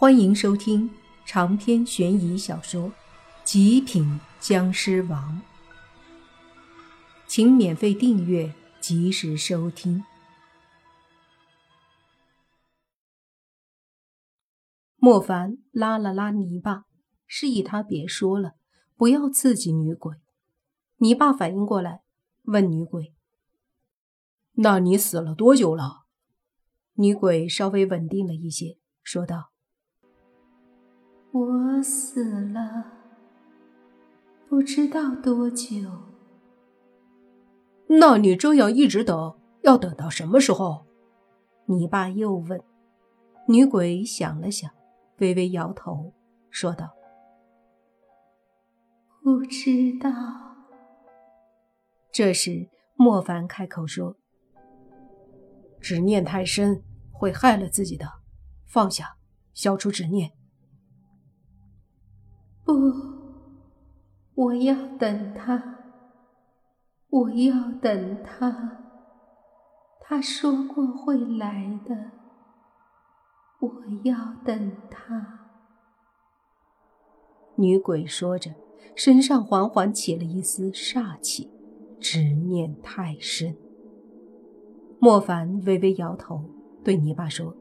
欢迎收听长篇悬疑小说《极品僵尸王》，请免费订阅，及时收听。莫凡拉了拉泥巴，示意他别说了，不要刺激女鬼。泥巴反应过来，问女鬼：“那你死了多久了？”女鬼稍微稳定了一些，说道。我死了，不知道多久。那你这样一直等，要等到什么时候？你爸又问。女鬼想了想，微微摇头，说道：“不知道。”这时，莫凡开口说：“执念太深，会害了自己的，放下，消除执念。”不，我要等他。我要等他。他说过会来的。我要等他。女鬼说着，身上缓缓起了一丝煞气，执念太深。莫凡微微摇头，对泥巴说：“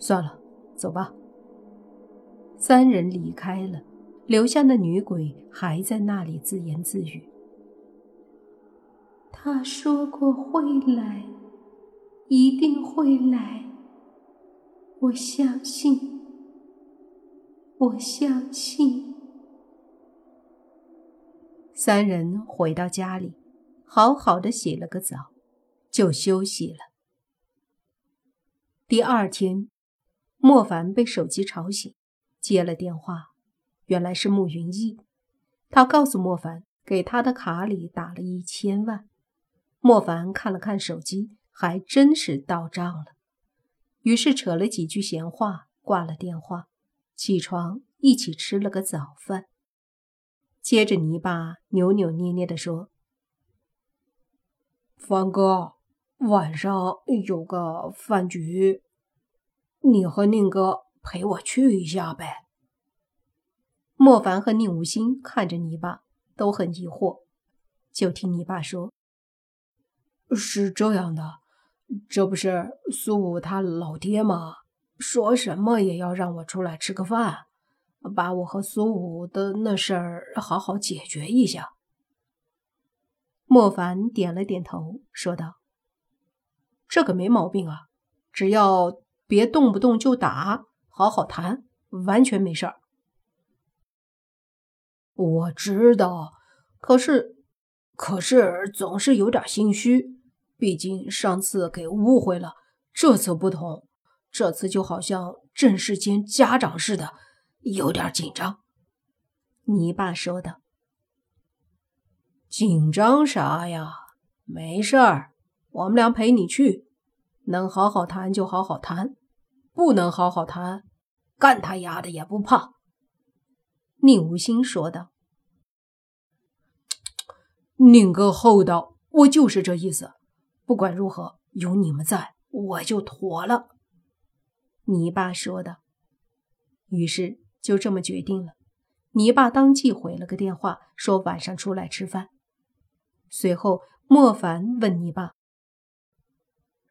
算了，走吧。”三人离开了，留下那女鬼还在那里自言自语：“他说过会来，一定会来。我相信，我相信。”三人回到家里，好好的洗了个澡，就休息了。第二天，莫凡被手机吵醒。接了电话，原来是慕云逸。他告诉莫凡，给他的卡里打了一千万。莫凡看了看手机，还真是到账了。于是扯了几句闲话，挂了电话，起床一起吃了个早饭。接着，泥巴扭扭捏捏地说：“凡哥，晚上有个饭局，你和宁哥。”陪我去一下呗。莫凡和宁无心看着泥巴，都很疑惑。就听泥巴说：“是这样的，这不是苏武他老爹吗？说什么也要让我出来吃个饭，把我和苏武的那事儿好好解决一下。”莫凡点了点头，说道：“这个没毛病啊，只要别动不动就打。”好好谈，完全没事儿。我知道，可是，可是总是有点心虚。毕竟上次给误会了，这次不同，这次就好像正式见家长似的，有点紧张。你爸说的。紧张啥呀？没事儿，我们俩陪你去。能好好谈就好好谈，不能好好谈。干他丫的也不怕，宁无心说道：“宁哥厚道，我就是这意思。不管如何，有你们在，我就妥了。”你爸说的。于是就这么决定了。你爸当即回了个电话，说晚上出来吃饭。随后，莫凡问你爸：“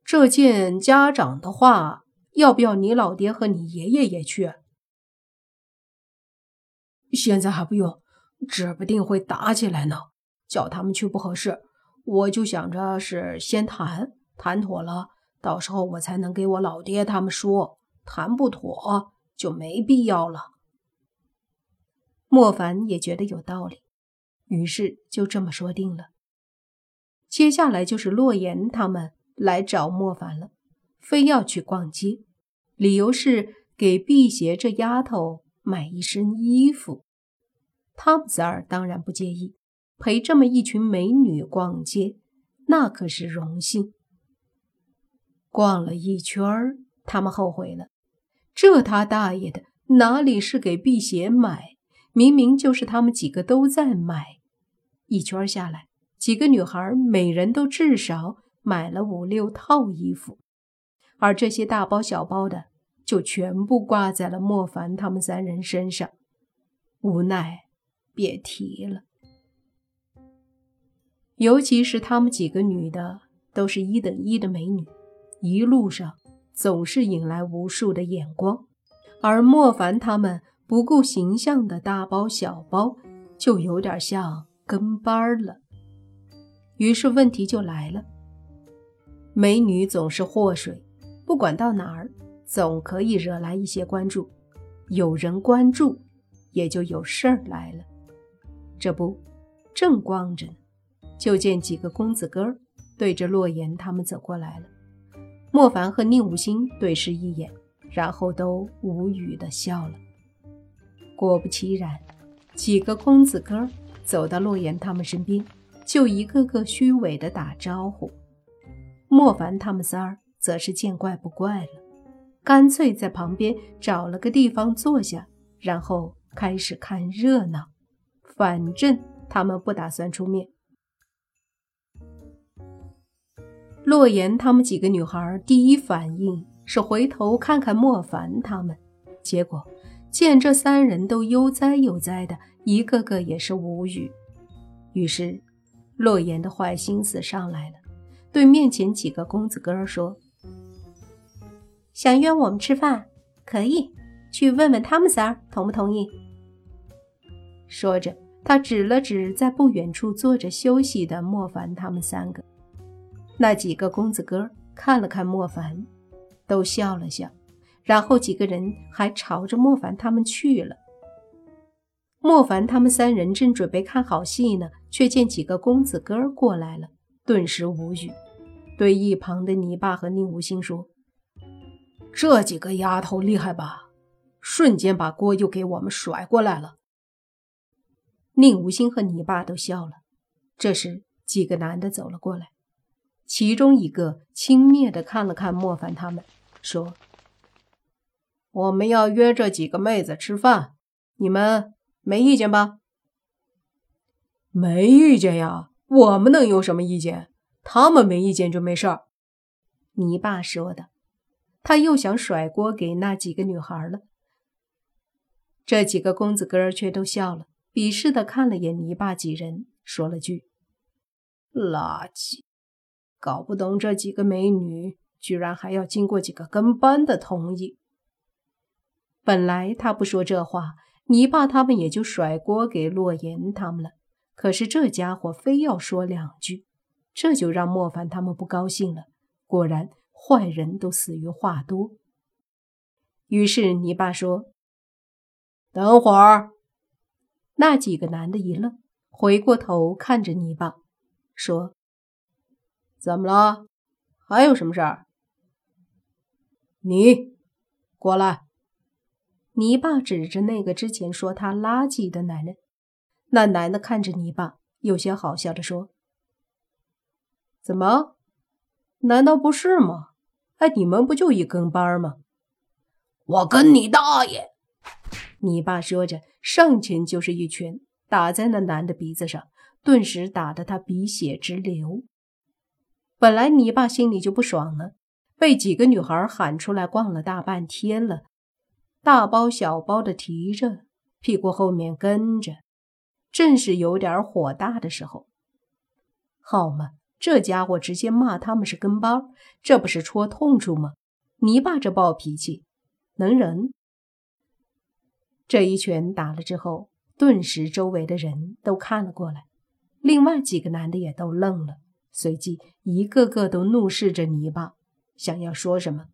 这见家长的话。”要不要你老爹和你爷爷也去？现在还不用，指不定会打起来呢。叫他们去不合适，我就想着是先谈谈妥了，到时候我才能给我老爹他们说。谈不妥就没必要了。莫凡也觉得有道理，于是就这么说定了。接下来就是洛言他们来找莫凡了。非要去逛街，理由是给辟邪这丫头买一身衣服。汤子儿当然不介意，陪这么一群美女逛街，那可是荣幸。逛了一圈，他们后悔了，这他大爷的哪里是给辟邪买，明明就是他们几个都在买。一圈下来，几个女孩每人都至少买了五六套衣服。而这些大包小包的，就全部挂在了莫凡他们三人身上。无奈，别提了。尤其是他们几个女的，都是一等一的美女，一路上总是引来无数的眼光，而莫凡他们不顾形象的大包小包，就有点像跟班了。于是问题就来了：美女总是祸水，不管到哪儿，总可以惹来一些关注，有人关注，也就有事儿来了。这不，正逛着呢。就见几个公子哥儿对着洛言他们走过来了，莫凡和宁无心对视一眼，然后都无语的笑了。果不其然，几个公子哥儿走到洛言他们身边，就一个个虚伪的打招呼。莫凡他们仨儿则是见怪不怪了，干脆在旁边找了个地方坐下，然后开始看热闹。反正他们不打算出面。洛言他们几个女孩第一反应是回头看看莫凡他们，结果见这三人都悠哉悠哉的，一个个也是无语。于是，洛言的坏心思上来了，对面前几个公子哥说：“想约我们吃饭，可以去问问他们仨同不同意。”说着，他指了指在不远处坐着休息的莫凡他们三个。那几个公子哥看了看莫凡，都笑了笑，然后几个人还朝着莫凡他们去了。莫凡他们三人正准备看好戏呢，却见几个公子哥过来了，顿时无语，对一旁的泥巴和宁无心说：“这几个丫头厉害吧？瞬间把锅又给我们甩过来了。”宁无心和你爸都笑了。这时，几个男的走了过来。其中一个轻蔑地看了看莫凡他们，说：“我们要约这几个妹子吃饭，你们没意见吧？”“没意见呀，我们能有什么意见？他们没意见就没事儿。”你爸说的。他又想甩锅给那几个女孩了。这几个公子哥儿却都笑了，鄙视的看了眼泥巴几人，说了句：“垃圾。”搞不懂这几个美女居然还要经过几个跟班的同意。本来他不说这话，泥巴他们也就甩锅给洛言他们了。可是这家伙非要说两句，这就让莫凡他们不高兴了。果然，坏人都死于话多。于是你爸说：“等会儿。”那几个男的一愣，回过头看着你爸，说。怎么了？还有什么事儿？你过来。泥巴指着那个之前说他垃圾的男人。那男的看着泥巴，有些好笑的说：“怎么？难道不是吗？哎，你们不就一跟班吗？”我跟你大爷！你爸说着，上前就是一拳，打在那男的鼻子上，顿时打得他鼻血直流。本来你爸心里就不爽了，被几个女孩喊出来逛了大半天了，大包小包的提着，屁股后面跟着，正是有点火大的时候。好嘛，这家伙直接骂他们是跟班，这不是戳痛处吗？你爸这暴脾气能忍？这一拳打了之后，顿时周围的人都看了过来，另外几个男的也都愣了。随即，一个个都怒视着泥巴，想要说什么，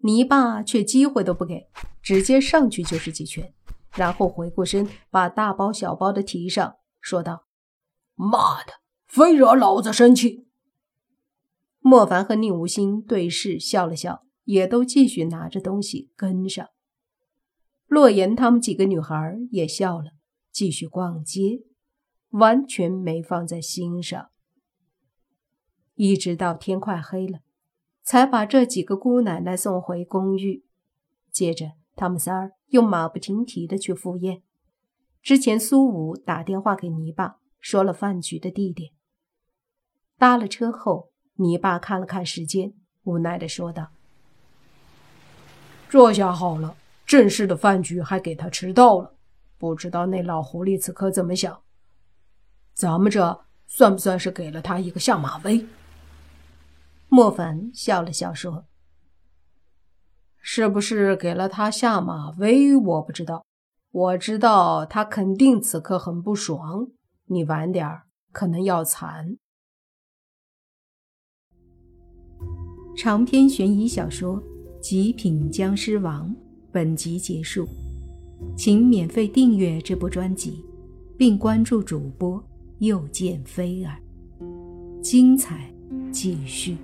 泥巴却机会都不给，直接上去就是几拳，然后回过身，把大包小包的提上，说道：“妈的，非惹老子生气！”莫凡和宁无心对视，笑了笑，也都继续拿着东西跟上。洛言他们几个女孩也笑了，继续逛街。完全没放在心上，一直到天快黑了，才把这几个姑奶奶送回公寓。接着，他们仨儿又马不停蹄的去赴宴。之前，苏武打电话给泥巴，说了饭局的地点。搭了车后，泥巴看了看时间，无奈的说道：“这下好了，正式的饭局还给他迟到了。不知道那老狐狸此刻怎么想？咱们这算不算是给了他一个下马威？莫凡笑了笑说：“是不是给了他下马威？我不知道。我知道他肯定此刻很不爽。你晚点儿可能要残。”长篇悬疑小说。《极品僵尸王》本集结束，请免费订阅这部专辑，并关注主播又见菲儿，精彩继续。